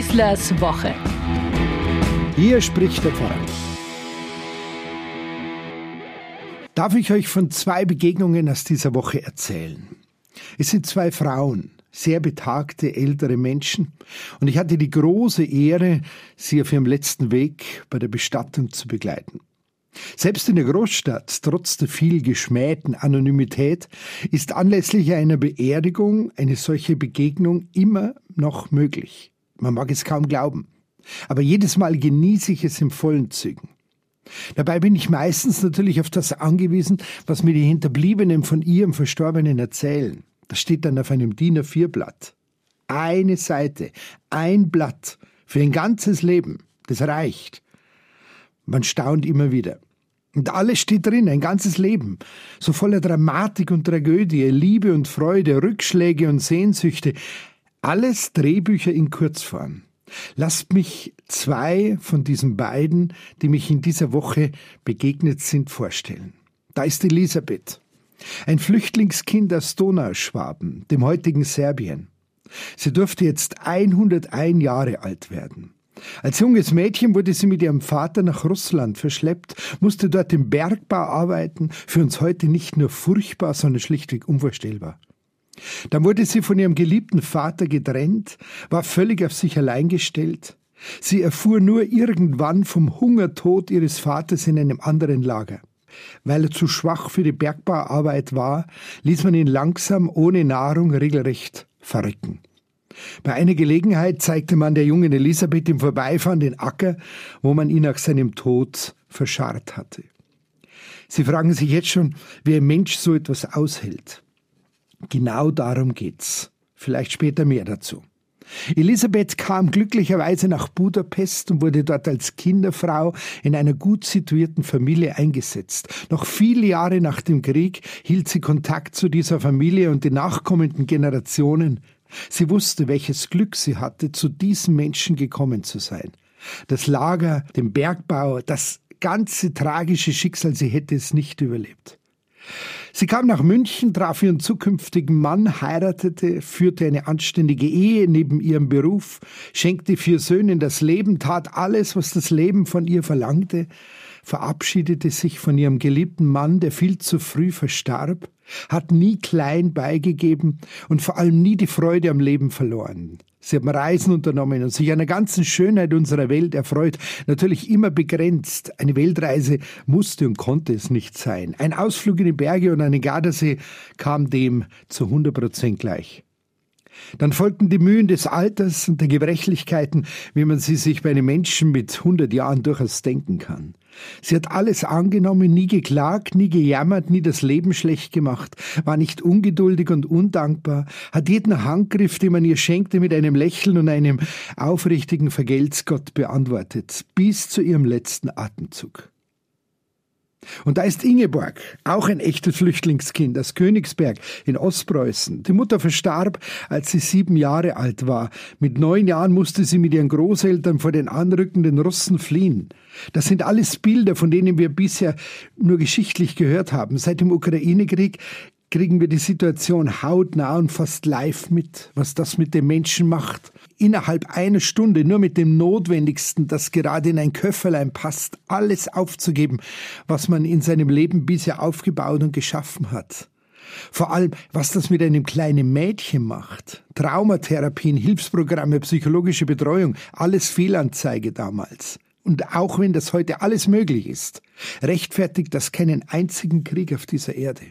Schießlers Woche. Hier spricht der Pfarrer. Darf ich euch von zwei Begegnungen aus dieser Woche erzählen? Es sind zwei Frauen, sehr betagte ältere Menschen, und ich hatte die große Ehre, sie auf ihrem letzten Weg bei der Bestattung zu begleiten. Selbst in der Großstadt, trotz der viel geschmähten Anonymität, ist anlässlich einer Beerdigung eine solche Begegnung immer noch möglich. Man mag es kaum glauben. Aber jedes Mal genieße ich es im vollen Zügen. Dabei bin ich meistens natürlich auf das angewiesen, was mir die Hinterbliebenen von ihrem Verstorbenen erzählen. Das steht dann auf einem DIN A4-Blatt. Eine Seite, ein Blatt für ein ganzes Leben. Das reicht. Man staunt immer wieder. Und alles steht drin, ein ganzes Leben, so voller Dramatik und Tragödie, Liebe und Freude, Rückschläge und Sehnsüchte, alles Drehbücher in Kurzform. Lasst mich zwei von diesen beiden, die mich in dieser Woche begegnet sind, vorstellen. Da ist Elisabeth, ein Flüchtlingskind aus Donauschwaben, dem heutigen Serbien. Sie durfte jetzt 101 Jahre alt werden. Als junges Mädchen wurde sie mit ihrem Vater nach Russland verschleppt, musste dort im Bergbau arbeiten, für uns heute nicht nur furchtbar, sondern schlichtweg unvorstellbar. Dann wurde sie von ihrem geliebten Vater getrennt, war völlig auf sich allein gestellt. Sie erfuhr nur irgendwann vom Hungertod ihres Vaters in einem anderen Lager. Weil er zu schwach für die Bergbauarbeit war, ließ man ihn langsam ohne Nahrung regelrecht verrecken. Bei einer Gelegenheit zeigte man der jungen Elisabeth im Vorbeifahren den Acker, wo man ihn nach seinem Tod verscharrt hatte. Sie fragen sich jetzt schon, wie ein Mensch so etwas aushält. Genau darum geht's. Vielleicht später mehr dazu. Elisabeth kam glücklicherweise nach Budapest und wurde dort als Kinderfrau in einer gut situierten Familie eingesetzt. Noch viele Jahre nach dem Krieg hielt sie Kontakt zu dieser Familie und den nachkommenden Generationen. Sie wusste, welches Glück sie hatte, zu diesen Menschen gekommen zu sein. Das Lager, den Bergbau, das ganze tragische Schicksal, sie hätte es nicht überlebt. Sie kam nach München, traf ihren zukünftigen Mann, heiratete, führte eine anständige Ehe neben ihrem Beruf, schenkte vier Söhnen das Leben, tat alles, was das Leben von ihr verlangte, verabschiedete sich von ihrem geliebten Mann, der viel zu früh verstarb, hat nie klein beigegeben und vor allem nie die Freude am Leben verloren. Sie haben Reisen unternommen und sich der ganzen Schönheit unserer Welt erfreut, natürlich immer begrenzt. Eine Weltreise musste und konnte es nicht sein. Ein Ausflug in die Berge und einen Gardasee kam dem zu 100 Prozent gleich. Dann folgten die Mühen des Alters und der Gebrechlichkeiten, wie man sie sich bei einem Menschen mit 100 Jahren durchaus denken kann. Sie hat alles angenommen, nie geklagt, nie gejammert, nie das Leben schlecht gemacht, war nicht ungeduldig und undankbar, hat jeden Handgriff, den man ihr schenkte, mit einem Lächeln und einem aufrichtigen Vergeltsgott beantwortet, bis zu ihrem letzten Atemzug. Und da ist Ingeborg, auch ein echtes Flüchtlingskind aus Königsberg in Ostpreußen. Die Mutter verstarb, als sie sieben Jahre alt war. Mit neun Jahren musste sie mit ihren Großeltern vor den anrückenden Russen fliehen. Das sind alles Bilder, von denen wir bisher nur geschichtlich gehört haben. Seit dem Ukraine-Krieg kriegen wir die Situation hautnah und fast live mit, was das mit den Menschen macht. Innerhalb einer Stunde nur mit dem Notwendigsten, das gerade in ein Köfferlein passt, alles aufzugeben, was man in seinem Leben bisher aufgebaut und geschaffen hat. Vor allem, was das mit einem kleinen Mädchen macht. Traumatherapien, Hilfsprogramme, psychologische Betreuung, alles Fehlanzeige damals. Und auch wenn das heute alles möglich ist, rechtfertigt das keinen einzigen Krieg auf dieser Erde.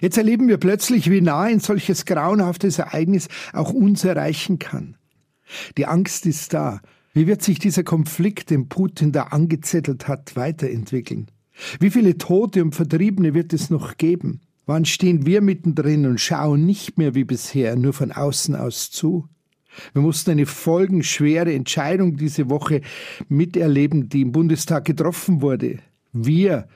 Jetzt erleben wir plötzlich, wie nah ein solches grauenhaftes Ereignis auch uns erreichen kann. Die Angst ist da. Wie wird sich dieser Konflikt, den Putin da angezettelt hat, weiterentwickeln? Wie viele Tote und Vertriebene wird es noch geben? Wann stehen wir mittendrin und schauen nicht mehr wie bisher nur von außen aus zu? Wir mussten eine folgenschwere Entscheidung diese Woche miterleben, die im Bundestag getroffen wurde. Wir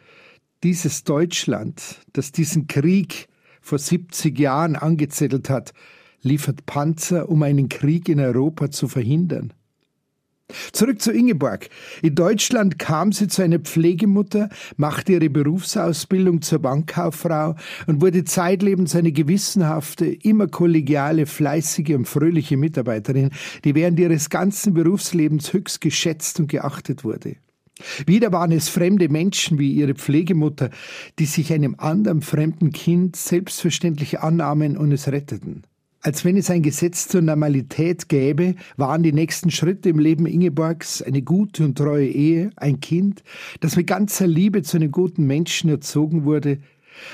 dieses Deutschland, das diesen Krieg vor 70 Jahren angezettelt hat, liefert Panzer, um einen Krieg in Europa zu verhindern. Zurück zu Ingeborg. In Deutschland kam sie zu einer Pflegemutter, machte ihre Berufsausbildung zur Bankkauffrau und wurde zeitlebens eine gewissenhafte, immer kollegiale, fleißige und fröhliche Mitarbeiterin, die während ihres ganzen Berufslebens höchst geschätzt und geachtet wurde. Wieder waren es fremde Menschen wie ihre Pflegemutter, die sich einem anderen fremden Kind selbstverständlich annahmen und es retteten. Als wenn es ein Gesetz zur Normalität gäbe, waren die nächsten Schritte im Leben Ingeborgs eine gute und treue Ehe, ein Kind, das mit ganzer Liebe zu einem guten Menschen erzogen wurde,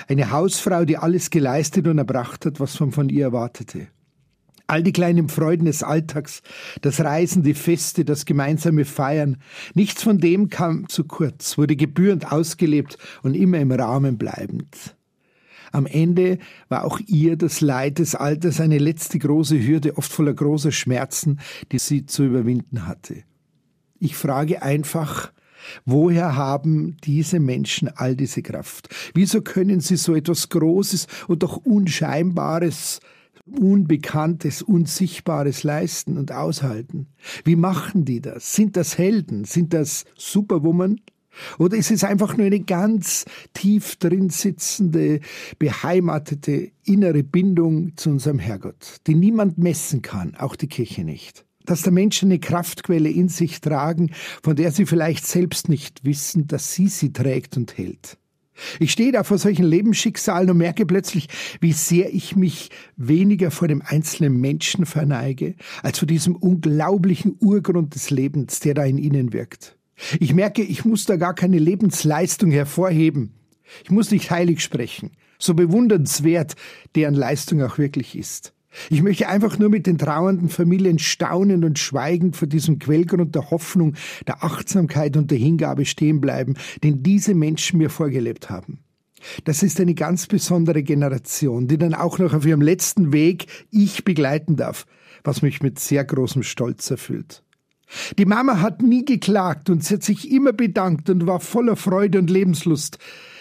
eine Hausfrau, die alles geleistet und erbracht hat, was man von ihr erwartete. All die kleinen Freuden des Alltags, das Reisen, die Feste, das gemeinsame Feiern, nichts von dem kam zu kurz, wurde gebührend ausgelebt und immer im Rahmen bleibend. Am Ende war auch ihr das Leid des Alters eine letzte große Hürde, oft voller großer Schmerzen, die sie zu überwinden hatte. Ich frage einfach, woher haben diese Menschen all diese Kraft? Wieso können sie so etwas Großes und doch Unscheinbares, Unbekanntes, Unsichtbares leisten und aushalten? Wie machen die das? Sind das Helden? Sind das Superwoman? Oder ist es einfach nur eine ganz tief drin sitzende, beheimatete innere Bindung zu unserem Herrgott, die niemand messen kann, auch die Kirche nicht? Dass der Menschen eine Kraftquelle in sich tragen, von der sie vielleicht selbst nicht wissen, dass sie sie trägt und hält. Ich stehe da vor solchen Lebensschicksalen und merke plötzlich, wie sehr ich mich weniger vor dem einzelnen Menschen verneige, als vor diesem unglaublichen Urgrund des Lebens, der da in ihnen wirkt. Ich merke, ich muss da gar keine Lebensleistung hervorheben. Ich muss nicht heilig sprechen, so bewundernswert deren Leistung auch wirklich ist. Ich möchte einfach nur mit den trauernden Familien staunend und schweigend vor diesem Quellgrund der Hoffnung, der Achtsamkeit und der Hingabe stehen bleiben, den diese Menschen mir vorgelebt haben. Das ist eine ganz besondere Generation, die dann auch noch auf ihrem letzten Weg ich begleiten darf, was mich mit sehr großem Stolz erfüllt. Die Mama hat nie geklagt und sie hat sich immer bedankt und war voller Freude und Lebenslust.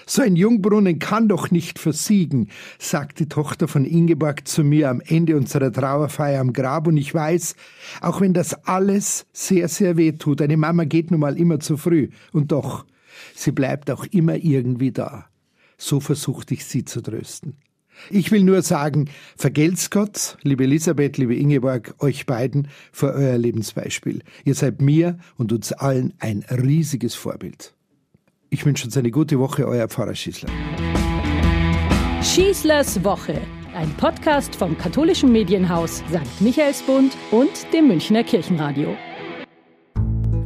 So ein Jungbrunnen kann doch nicht versiegen, sagt die Tochter von Ingeborg zu mir am Ende unserer Trauerfeier am Grab und ich weiß, auch wenn das alles sehr, sehr weh tut, eine Mama geht nun mal immer zu früh und doch, sie bleibt auch immer irgendwie da. So versuchte ich sie zu trösten. Ich will nur sagen, vergelt's Gott, liebe Elisabeth, liebe Ingeborg, euch beiden für euer Lebensbeispiel. Ihr seid mir und uns allen ein riesiges Vorbild. Ich wünsche uns eine gute Woche, euer Pfarrer Schießler. Schießlers Woche, ein Podcast vom katholischen Medienhaus St. Michaelsbund und dem Münchner Kirchenradio.